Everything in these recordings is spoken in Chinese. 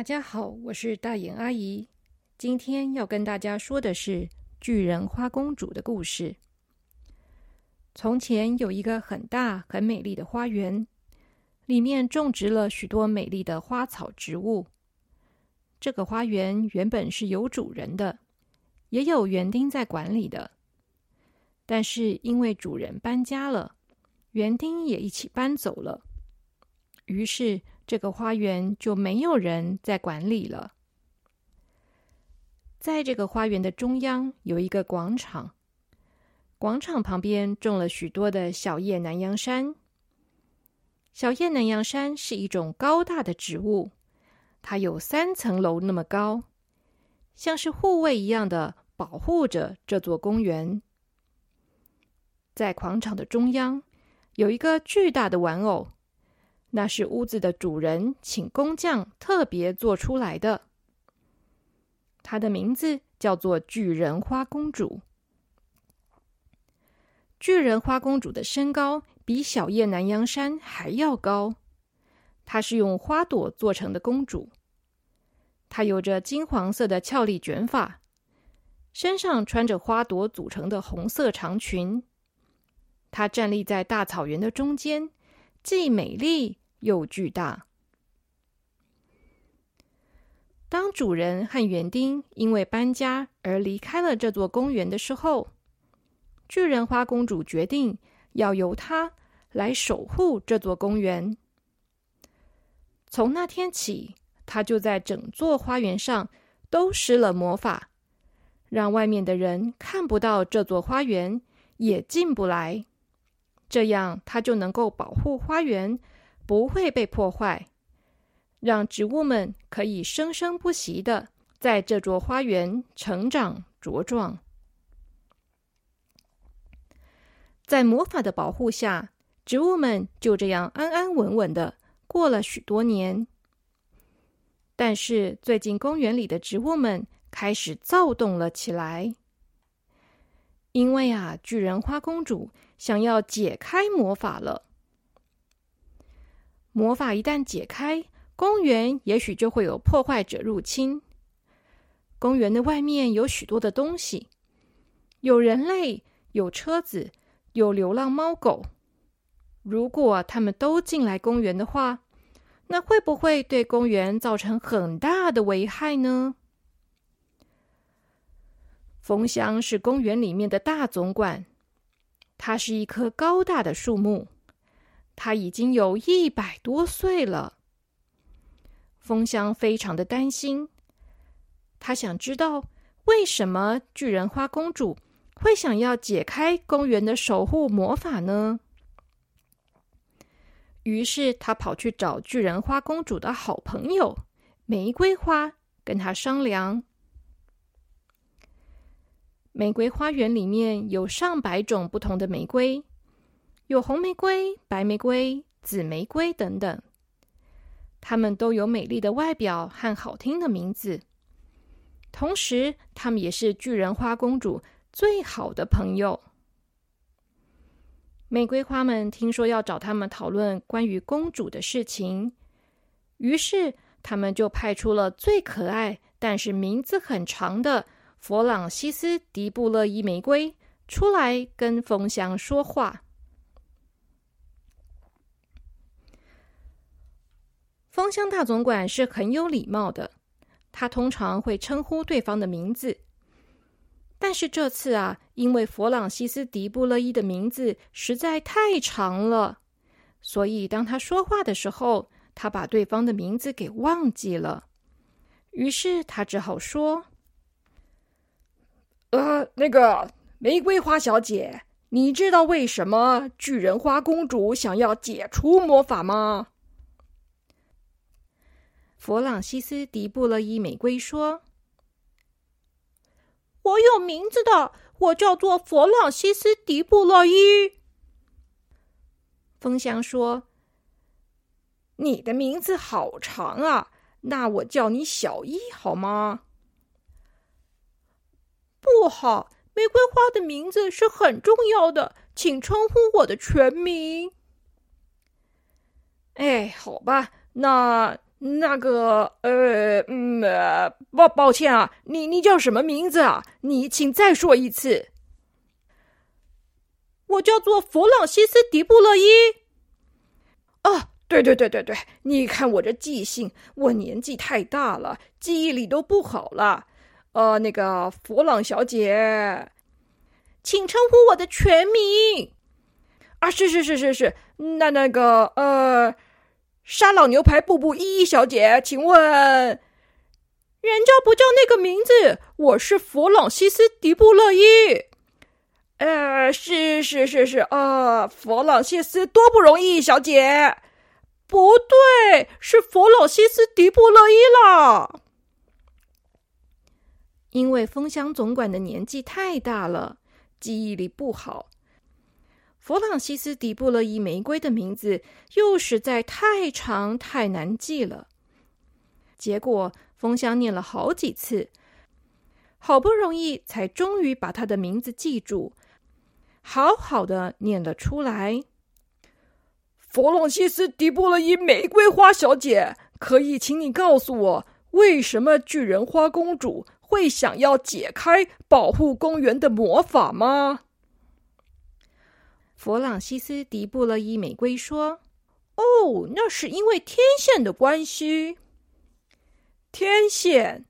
大家好，我是大眼阿姨。今天要跟大家说的是巨人花公主的故事。从前有一个很大、很美丽的花园，里面种植了许多美丽的花草植物。这个花园原本是有主人的，也有园丁在管理的。但是因为主人搬家了，园丁也一起搬走了，于是。这个花园就没有人在管理了。在这个花园的中央有一个广场，广场旁边种了许多的小叶南洋杉。小叶南洋杉是一种高大的植物，它有三层楼那么高，像是护卫一样的保护着这座公园。在广场的中央有一个巨大的玩偶。那是屋子的主人请工匠特别做出来的。它的名字叫做巨人花公主。巨人花公主的身高比小叶南洋杉还要高。她是用花朵做成的公主。她有着金黄色的俏丽卷发，身上穿着花朵组成的红色长裙。她站立在大草原的中间，既美丽。又巨大。当主人和园丁因为搬家而离开了这座公园的时候，巨人花公主决定要由她来守护这座公园。从那天起，她就在整座花园上都施了魔法，让外面的人看不到这座花园，也进不来。这样，她就能够保护花园。不会被破坏，让植物们可以生生不息的在这座花园成长茁壮。在魔法的保护下，植物们就这样安安稳稳的过了许多年。但是最近，公园里的植物们开始躁动了起来，因为啊，巨人花公主想要解开魔法了。魔法一旦解开，公园也许就会有破坏者入侵。公园的外面有许多的东西，有人类，有车子，有流浪猫狗。如果他们都进来公园的话，那会不会对公园造成很大的危害呢？枫香是公园里面的大总管，它是一棵高大的树木。他已经有一百多岁了。风香非常的担心，他想知道为什么巨人花公主会想要解开公园的守护魔法呢？于是他跑去找巨人花公主的好朋友玫瑰花，跟他商量。玫瑰花园里面有上百种不同的玫瑰。有红玫瑰、白玫瑰、紫玫瑰等等，它们都有美丽的外表和好听的名字。同时，它们也是巨人花公主最好的朋友。玫瑰花们听说要找他们讨论关于公主的事情，于是他们就派出了最可爱但是名字很长的弗朗西斯·迪布勒伊玫瑰出来跟风香说话。芳香大总管是很有礼貌的，他通常会称呼对方的名字。但是这次啊，因为弗朗西斯·迪布勒伊的名字实在太长了，所以当他说话的时候，他把对方的名字给忘记了。于是他只好说：“呃，那个玫瑰花小姐，你知道为什么巨人花公主想要解除魔法吗？”弗朗西斯·迪布勒伊玫瑰说：“我有名字的，我叫做弗朗西斯·迪布勒伊。”风香说：“你的名字好长啊，那我叫你小伊好吗？”不好，玫瑰花的名字是很重要的，请称呼我的全名。哎，好吧，那。那个，呃，嗯，抱抱歉啊，你你叫什么名字啊？你请再说一次。我叫做弗朗西斯·迪布勒伊。哦，对对对对对，你看我这记性，我年纪太大了，记忆力都不好了。呃，那个弗朗小姐，请称呼我的全名。啊，是是是是是，那那个呃，沙朗牛排布布依依小姐，请问，人家不叫那个名字，我是弗朗西斯·迪布勒伊。呃，是是是是啊，弗朗西斯多不容易，小姐。不对，是弗朗西斯·迪布勒伊啦。因为风箱总管的年纪太大了，记忆力不好。弗朗西斯·迪布勒伊玫瑰的名字又实在太长太难记了。结果风箱念了好几次，好不容易才终于把他的名字记住，好好的念了出来。弗朗西斯·迪布勒伊玫瑰花小姐，可以请你告诉我，为什么巨人花公主？会想要解开保护公园的魔法吗？弗朗西斯·迪布勒伊玫瑰说：“哦，那是因为天线的关系。天线？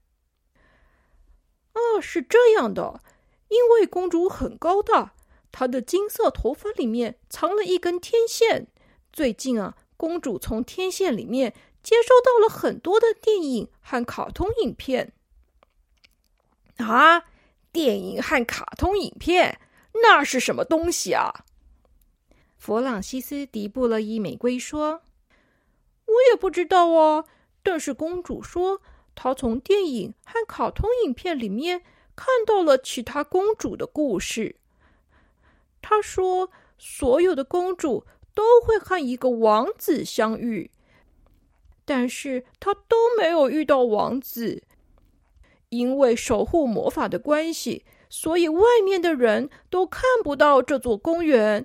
哦，是这样的，因为公主很高大，她的金色头发里面藏了一根天线。最近啊，公主从天线里面接收到了很多的电影和卡通影片。”啊，电影和卡通影片，那是什么东西啊？弗朗西斯·迪布勒伊玫瑰说：“我也不知道啊，但是公主说，她从电影和卡通影片里面看到了其他公主的故事。她说，所有的公主都会和一个王子相遇，但是她都没有遇到王子。”因为守护魔法的关系，所以外面的人都看不到这座公园，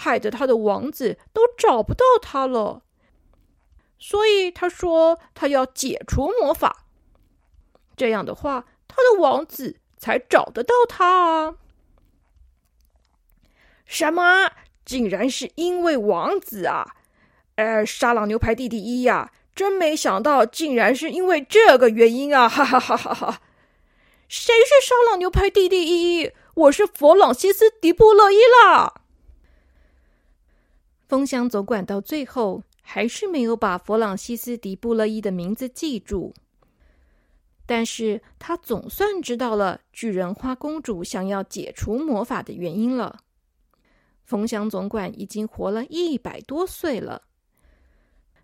害得他的王子都找不到他了。所以他说他要解除魔法，这样的话，他的王子才找得到他啊！什么？竟然是因为王子啊！呃，沙朗牛排弟弟一呀！真没想到，竟然是因为这个原因啊！哈哈哈哈哈！谁是沙朗牛排弟弟一？我是弗朗西斯·迪布勒伊啦！风箱总管到最后还是没有把弗朗西斯·迪布勒伊的名字记住，但是他总算知道了巨人花公主想要解除魔法的原因了。风箱总管已经活了一百多岁了。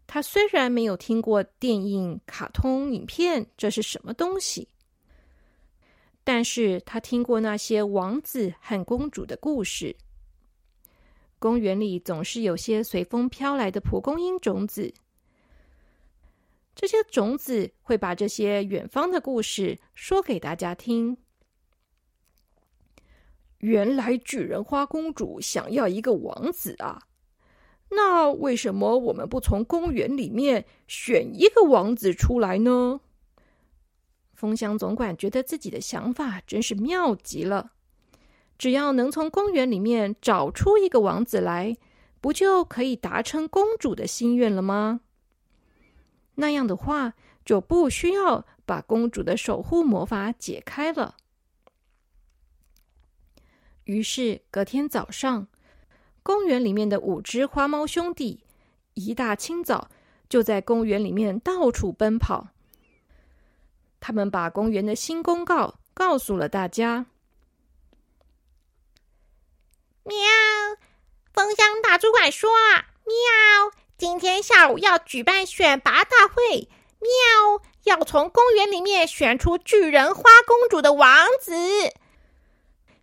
他虽然没有听过电影、卡通影片这是什么东西，但是他听过那些王子和公主的故事。公园里总是有些随风飘来的蒲公英种子，这些种子会把这些远方的故事说给大家听。原来巨人花公主想要一个王子啊！那为什么我们不从公园里面选一个王子出来呢？风箱总管觉得自己的想法真是妙极了。只要能从公园里面找出一个王子来，不就可以达成公主的心愿了吗？那样的话，就不需要把公主的守护魔法解开了。于是隔天早上。公园里面的五只花猫兄弟，一大清早就在公园里面到处奔跑。他们把公园的新公告告诉了大家。喵！风箱大主管说：“喵，今天下午要举办选拔大会。喵，要从公园里面选出巨人花公主的王子。”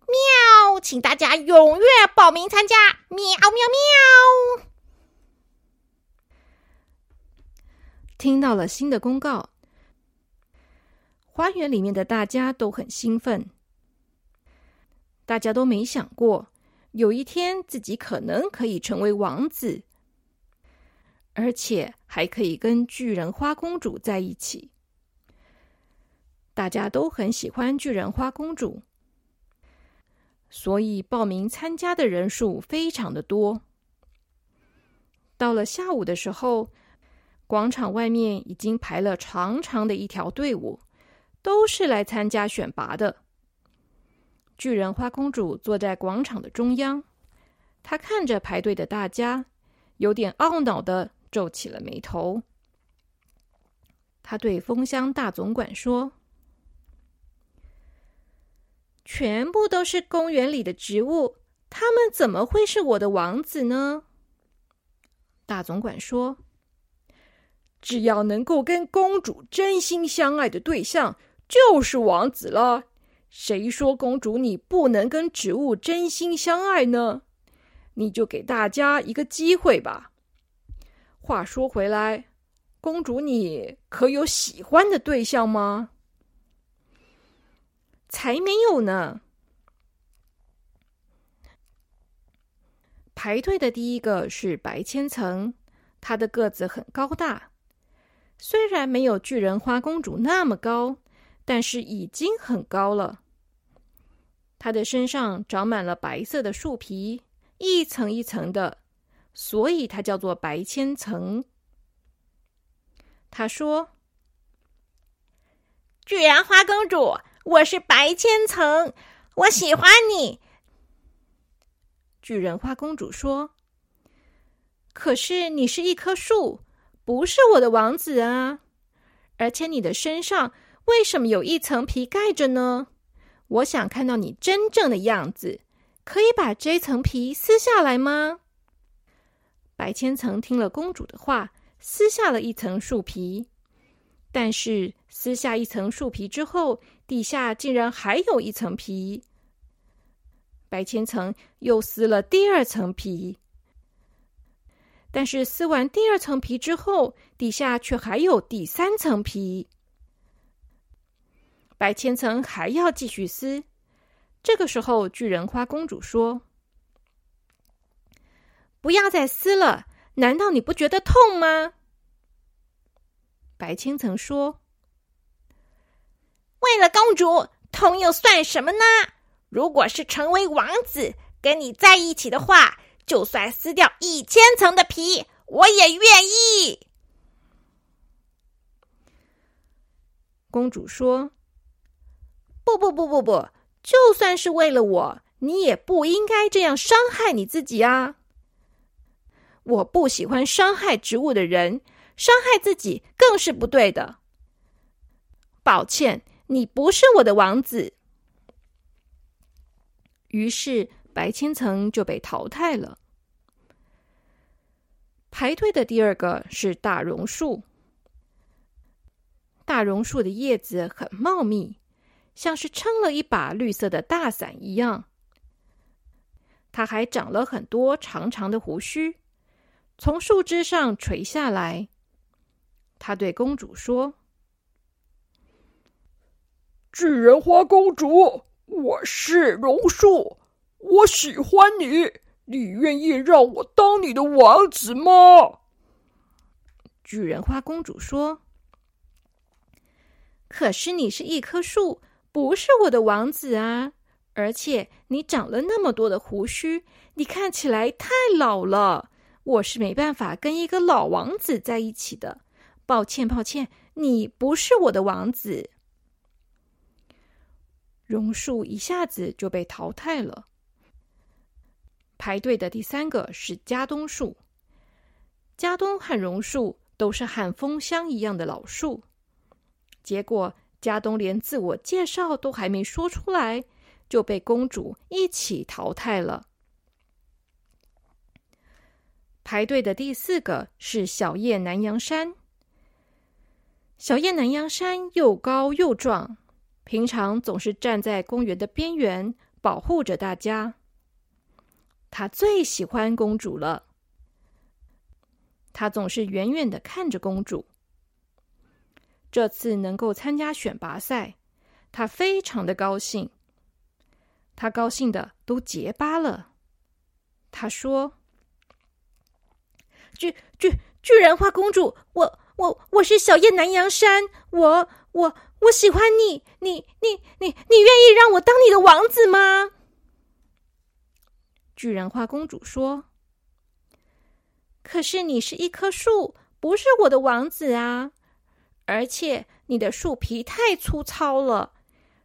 喵，请大家踊跃报名参加！喵喵喵！听到了新的公告，花园里面的大家都很兴奋。大家都没想过，有一天自己可能可以成为王子，而且还可以跟巨人花公主在一起。大家都很喜欢巨人花公主，所以报名参加的人数非常的多。到了下午的时候，广场外面已经排了长长的一条队伍，都是来参加选拔的。巨人花公主坐在广场的中央，她看着排队的大家，有点懊恼的皱起了眉头。她对风箱大总管说：“全部都是公园里的植物，他们怎么会是我的王子呢？”大总管说：“只要能够跟公主真心相爱的对象，就是王子了。谁说公主你不能跟植物真心相爱呢？你就给大家一个机会吧。话说回来，公主你可有喜欢的对象吗？才没有呢。”排队的第一个是白千层，他的个子很高大，虽然没有巨人花公主那么高，但是已经很高了。他的身上长满了白色的树皮，一层一层的，所以他叫做白千层。他说：“巨人花公主，我是白千层，我喜欢你。”巨人花公主说：“可是你是一棵树，不是我的王子啊！而且你的身上为什么有一层皮盖着呢？我想看到你真正的样子，可以把这层皮撕下来吗？”白千层听了公主的话，撕下了一层树皮，但是撕下一层树皮之后，底下竟然还有一层皮。白千层又撕了第二层皮，但是撕完第二层皮之后，底下却还有第三层皮。白千层还要继续撕。这个时候，巨人花公主说：“不要再撕了，难道你不觉得痛吗？”白千层说：“为了公主，痛又算什么呢？”如果是成为王子跟你在一起的话，就算撕掉一千层的皮，我也愿意。公主说：“不不不不不，就算是为了我，你也不应该这样伤害你自己啊！我不喜欢伤害植物的人，伤害自己更是不对的。抱歉，你不是我的王子。”于是，白千层就被淘汰了。排队的第二个是大榕树。大榕树的叶子很茂密，像是撑了一把绿色的大伞一样。它还长了很多长长的胡须，从树枝上垂下来。他对公主说：“巨人花公主。”我是榕树，我喜欢你，你愿意让我当你的王子吗？巨人花公主说：“可是你是一棵树，不是我的王子啊！而且你长了那么多的胡须，你看起来太老了，我是没办法跟一个老王子在一起的。抱歉，抱歉，你不是我的王子。”榕树一下子就被淘汰了。排队的第三个是加冬树。加冬和榕树都是和风箱一样的老树，结果加东连自我介绍都还没说出来，就被公主一起淘汰了。排队的第四个是小叶南洋山。小叶南洋山又高又壮。平常总是站在公园的边缘，保护着大家。他最喜欢公主了。他总是远远的看着公主。这次能够参加选拔赛，他非常的高兴。他高兴的都结巴了。他说：“巨巨巨人花公主，我我我是小叶南洋山，我我我喜欢你，你你你你愿意让我当你的王子吗？”巨人花公主说：“可是你是一棵树，不是我的王子啊！而且你的树皮太粗糙了，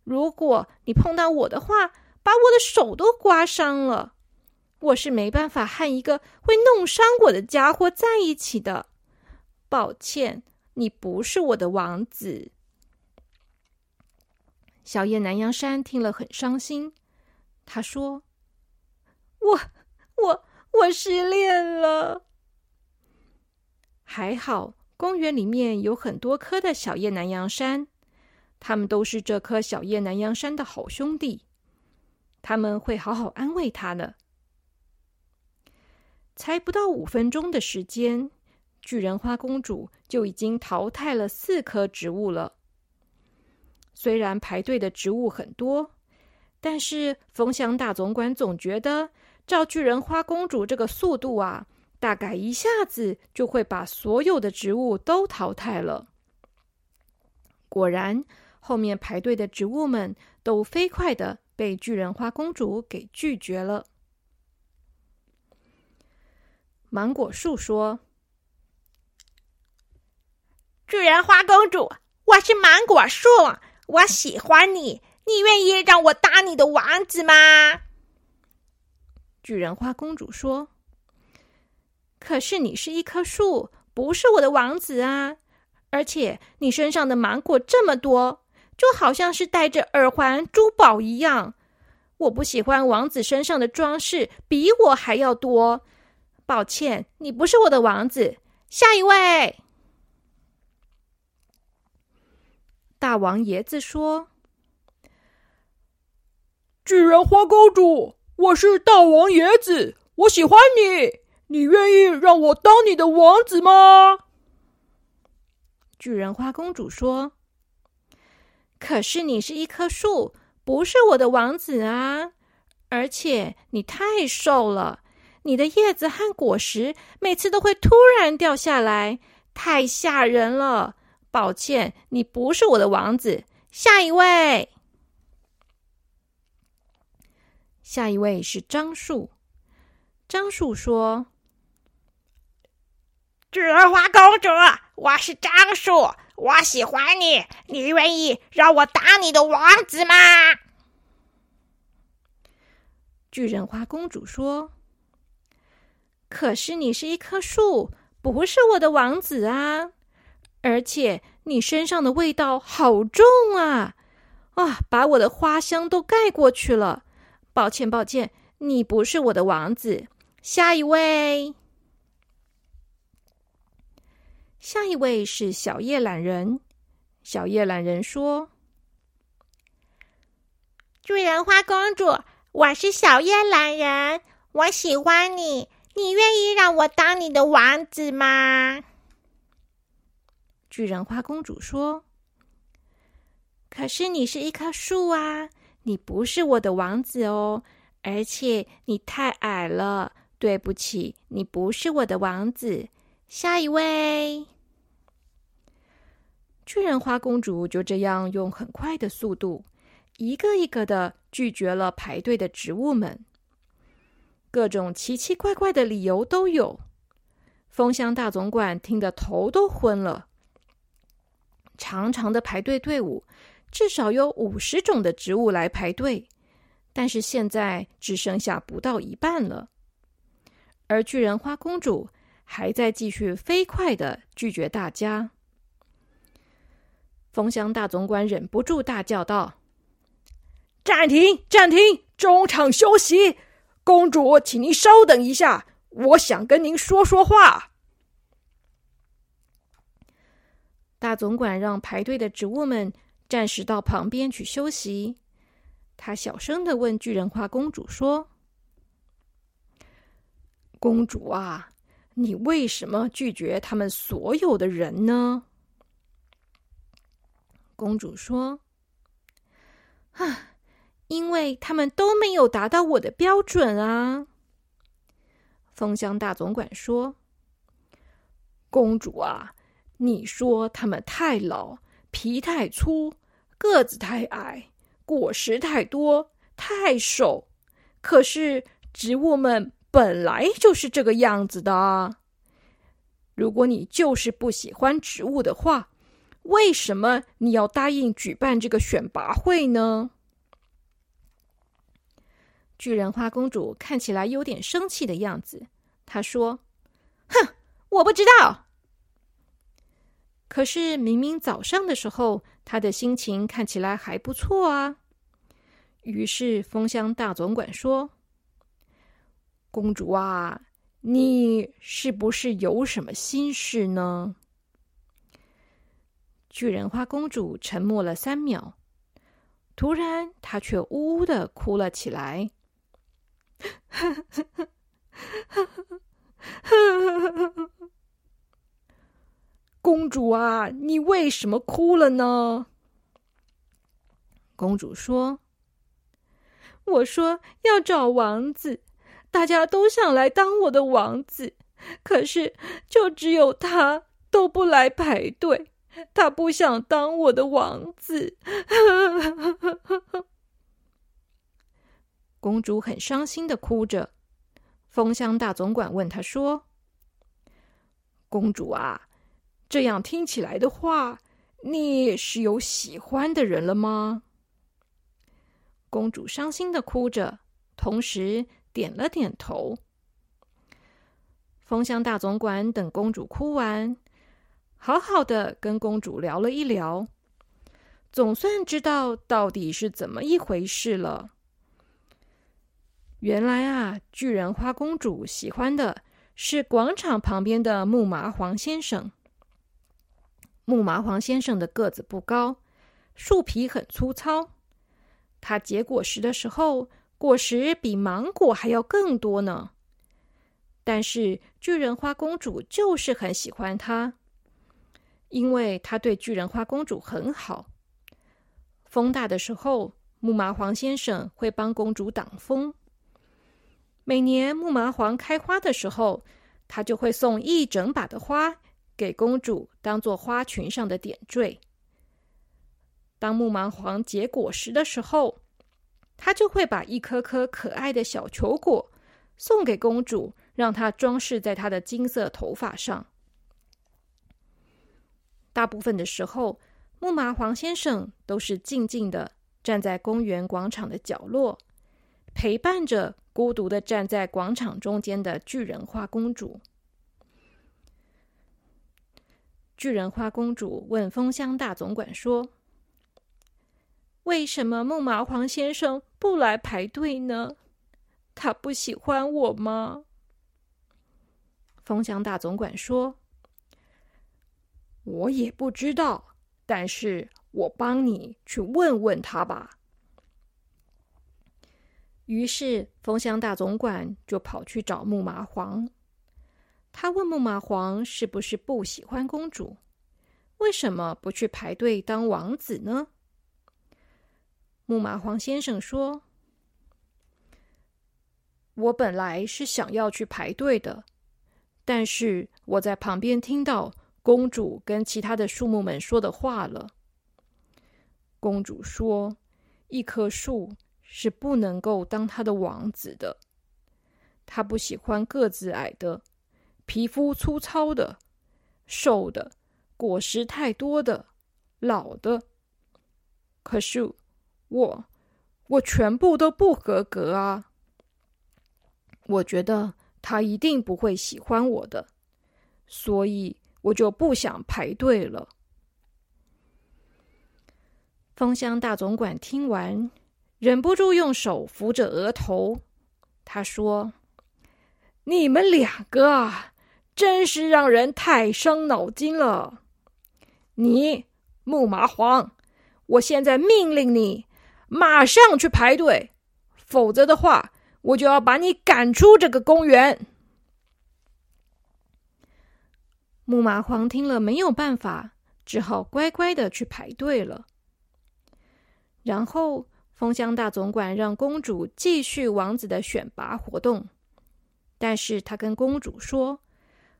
如果你碰到我的话，把我的手都刮伤了。我是没办法和一个会弄伤我的家伙在一起的。抱歉，你不是我的王子。”小叶南洋山听了很伤心，他说。我我我失恋了。还好，公园里面有很多棵的小叶南洋杉，他们都是这棵小叶南洋杉的好兄弟，他们会好好安慰他的。才不到五分钟的时间，巨人花公主就已经淘汰了四棵植物了。虽然排队的植物很多，但是风箱大总管总觉得。照巨人花公主这个速度啊，大概一下子就会把所有的植物都淘汰了。果然，后面排队的植物们都飞快的被巨人花公主给拒绝了。芒果树说：“巨人花公主，我是芒果树，我喜欢你，你愿意让我当你的王子吗？”巨人花公主说：“可是你是一棵树，不是我的王子啊！而且你身上的芒果这么多，就好像是戴着耳环、珠宝一样。我不喜欢王子身上的装饰比我还要多。抱歉，你不是我的王子。下一位，大王爷子说：‘巨人花公主。’”我是大王爷子，我喜欢你，你愿意让我当你的王子吗？巨人花公主说：“可是你是一棵树，不是我的王子啊！而且你太瘦了，你的叶子和果实每次都会突然掉下来，太吓人了。抱歉，你不是我的王子。下一位。”下一位是樟树。樟树说：“巨人花公主，我是樟树，我喜欢你，你愿意让我当你的王子吗？”巨人花公主说：“可是你是一棵树，不是我的王子啊！而且你身上的味道好重啊，啊，把我的花香都盖过去了。”抱歉，抱歉，你不是我的王子。下一位，下一位是小叶懒人。小叶懒人说：“巨人花公主，我是小叶懒人，我喜欢你，你愿意让我当你的王子吗？”巨人花公主说：“可是你是一棵树啊。”你不是我的王子哦，而且你太矮了。对不起，你不是我的王子。下一位，巨人花公主就这样用很快的速度，一个一个的拒绝了排队的植物们。各种奇奇怪怪的理由都有，风箱大总管听得头都昏了。长长的排队队伍。至少有五十种的植物来排队，但是现在只剩下不到一半了。而巨人花公主还在继续飞快的拒绝大家。风箱大总管忍不住大叫道：“暂停！暂停！中场休息！公主，请您稍等一下，我想跟您说说话。”大总管让排队的植物们。暂时到旁边去休息。他小声的问巨人花公主说：“公主啊，你为什么拒绝他们所有的人呢？”公主说：“啊，因为他们都没有达到我的标准啊。”风箱大总管说：“公主啊，你说他们太老，皮太粗，个子太矮，果实太多，太瘦。可是植物们本来就是这个样子的啊。如果你就是不喜欢植物的话，为什么你要答应举办这个选拔会呢？巨人花公主看起来有点生气的样子。她说：“哼，我不知道。”可是明明早上的时候，她的心情看起来还不错啊。于是风箱大总管说：“公主啊，你是不是有什么心事呢？”巨人花公主沉默了三秒，突然她却呜呜的哭了起来。公主啊，你为什么哭了呢？公主说：“我说要找王子，大家都想来当我的王子，可是就只有他都不来排队，他不想当我的王子。”公主很伤心的哭着。风箱大总管问他说：“公主啊，这样听起来的话，你是有喜欢的人了吗？”公主伤心的哭着，同时点了点头。风箱大总管等公主哭完，好好的跟公主聊了一聊，总算知道到底是怎么一回事了。原来啊，巨人花公主喜欢的是广场旁边的木麻黄先生。木麻黄先生的个子不高，树皮很粗糙。他结果实的时候，果实比芒果还要更多呢。但是巨人花公主就是很喜欢他，因为他对巨人花公主很好。风大的时候，木麻黄先生会帮公主挡风。每年木麻黄开花的时候，他就会送一整把的花给公主，当做花裙上的点缀。当木麻黄结果实的时候，他就会把一颗颗可爱的小球果送给公主，让她装饰在她的金色头发上。大部分的时候，木麻黄先生都是静静的站在公园广场的角落，陪伴着。孤独的站在广场中间的巨人花公主。巨人花公主问风箱大总管说：“为什么木麻黄先生不来排队呢？他不喜欢我吗？”风箱大总管说：“我也不知道，但是我帮你去问问他吧。”于是，风箱大总管就跑去找木麻黄。他问木麻黄：“是不是不喜欢公主？为什么不去排队当王子呢？”木麻黄先生说：“我本来是想要去排队的，但是我在旁边听到公主跟其他的树木们说的话了。公主说：‘一棵树。’”是不能够当她的王子的。她不喜欢个子矮的、皮肤粗糙的、瘦的、果实太多的、老的。可是我，我全部都不合格啊！我觉得他一定不会喜欢我的，所以我就不想排队了。风箱大总管听完。忍不住用手扶着额头，他说：“你们两个啊，真是让人太伤脑筋了。你木麻黄，我现在命令你马上去排队，否则的话，我就要把你赶出这个公园。”木麻黄听了没有办法，只好乖乖的去排队了。然后。风箱大总管让公主继续王子的选拔活动，但是他跟公主说，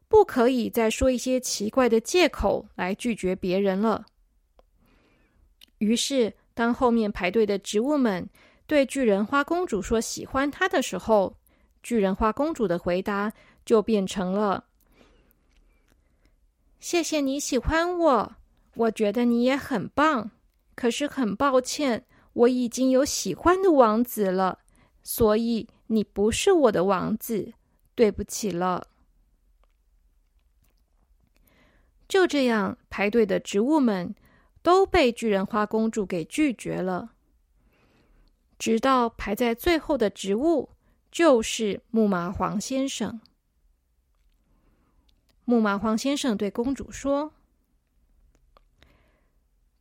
不可以再说一些奇怪的借口来拒绝别人了。于是，当后面排队的植物们对巨人花公主说喜欢她的时候，巨人花公主的回答就变成了：“谢谢你喜欢我，我觉得你也很棒。可是很抱歉，我已经有喜欢的王子了，所以你不是我的王子。对不起了。”就这样，排队的植物们都被巨人花公主给拒绝了。直到排在最后的植物，就是木麻黄先生。木麻黄先生对公主说：“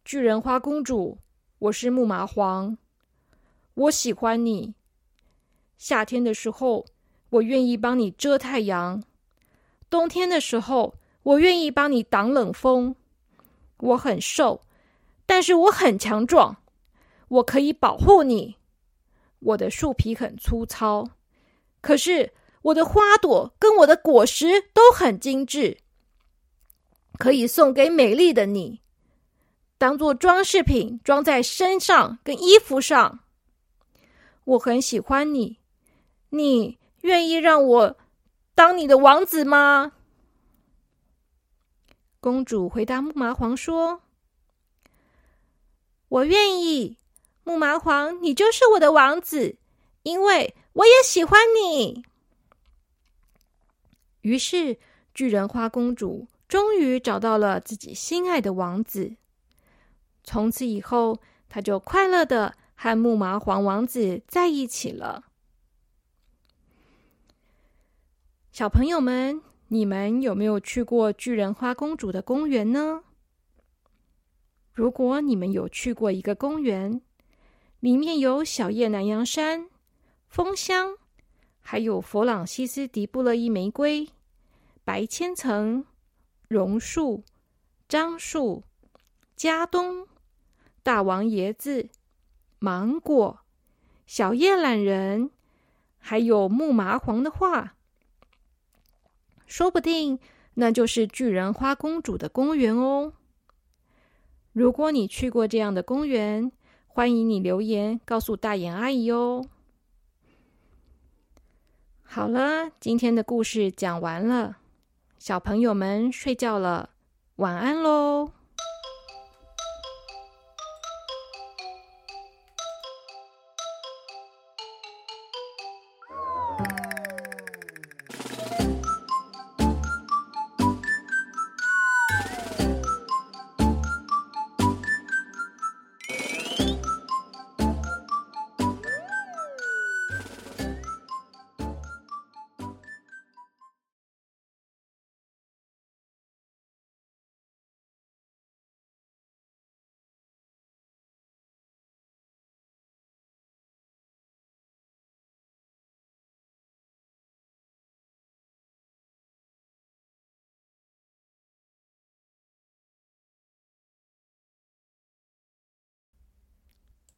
巨人花公主，我是木麻黄，我喜欢你。夏天的时候，我愿意帮你遮太阳；冬天的时候，我愿意帮你挡冷风。我很瘦，但是我很强壮，我可以保护你。我的树皮很粗糙，可是我的花朵跟我的果实都很精致，可以送给美丽的你，当做装饰品装在身上跟衣服上。我很喜欢你，你愿意让我当你的王子吗？公主回答木麻黄说：“我愿意，木麻黄，你就是我的王子，因为我也喜欢你。”于是，巨人花公主终于找到了自己心爱的王子。从此以后，她就快乐的和木麻黄王子在一起了。小朋友们。你们有没有去过巨人花公主的公园呢？如果你们有去过一个公园，里面有小叶南洋杉、枫香，还有弗朗西斯迪布勒伊玫瑰、白千层、榕树、樟树、加冬、大王椰子、芒果、小叶懒人，还有木麻黄的画。说不定那就是巨人花公主的公园哦。如果你去过这样的公园，欢迎你留言告诉大眼阿姨哦。好了，今天的故事讲完了，小朋友们睡觉了，晚安喽。